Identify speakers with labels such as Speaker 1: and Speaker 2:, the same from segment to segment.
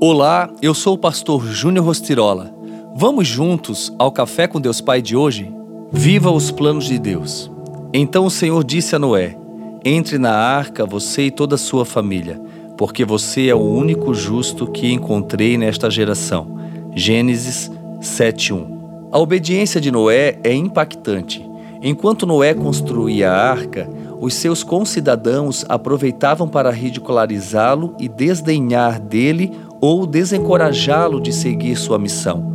Speaker 1: Olá, eu sou o pastor Júnior Rostirola. Vamos juntos ao Café com Deus Pai de hoje? Viva os planos de Deus. Então o Senhor disse a Noé: Entre na arca, você e toda a sua família, porque você é o único justo que encontrei nesta geração. Gênesis 7:1. A obediência de Noé é impactante. Enquanto Noé construía a arca, os seus concidadãos aproveitavam para ridicularizá-lo e desdenhar dele ou desencorajá-lo de seguir sua missão.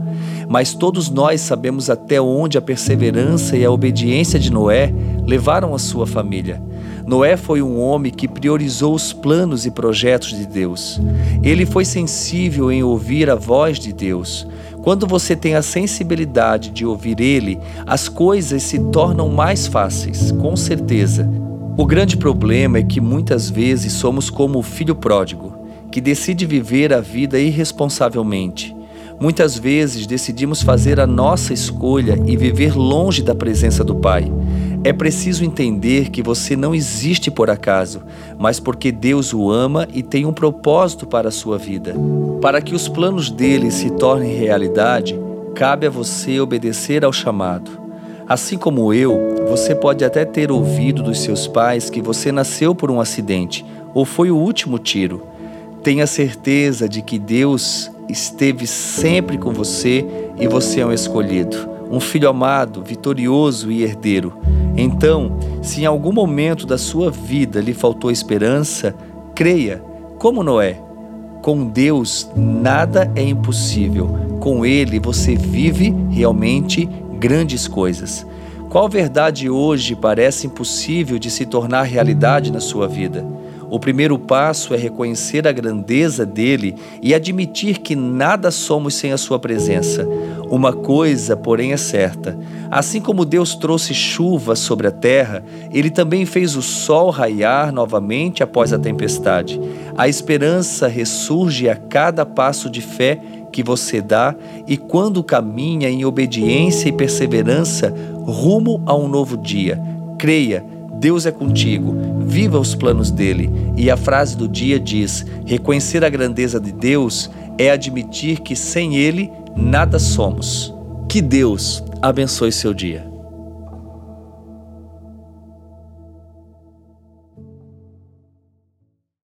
Speaker 1: Mas todos nós sabemos até onde a perseverança e a obediência de Noé levaram a sua família. Noé foi um homem que priorizou os planos e projetos de Deus. Ele foi sensível em ouvir a voz de Deus. Quando você tem a sensibilidade de ouvir Ele, as coisas se tornam mais fáceis, com certeza. O grande problema é que muitas vezes somos como o filho pródigo que decide viver a vida irresponsavelmente. Muitas vezes decidimos fazer a nossa escolha e viver longe da presença do Pai. É preciso entender que você não existe por acaso, mas porque Deus o ama e tem um propósito para a sua vida. Para que os planos dele se tornem realidade, cabe a você obedecer ao chamado. Assim como eu, você pode até ter ouvido dos seus pais que você nasceu por um acidente ou foi o último tiro. Tenha certeza de que Deus esteve sempre com você e você é um escolhido, um filho amado, vitorioso e herdeiro. Então, se em algum momento da sua vida lhe faltou esperança, creia, como Noé. Com Deus nada é impossível. Com Ele você vive realmente grandes coisas. Qual verdade hoje parece impossível de se tornar realidade na sua vida? O primeiro passo é reconhecer a grandeza dele e admitir que nada somos sem a sua presença. Uma coisa, porém, é certa: assim como Deus trouxe chuva sobre a terra, ele também fez o sol raiar novamente após a tempestade. A esperança ressurge a cada passo de fé que você dá e quando caminha em obediência e perseverança rumo a um novo dia. Creia Deus é contigo, viva os planos dele. E a frase do dia diz: reconhecer a grandeza de Deus é admitir que sem ele nada somos. Que Deus abençoe seu dia.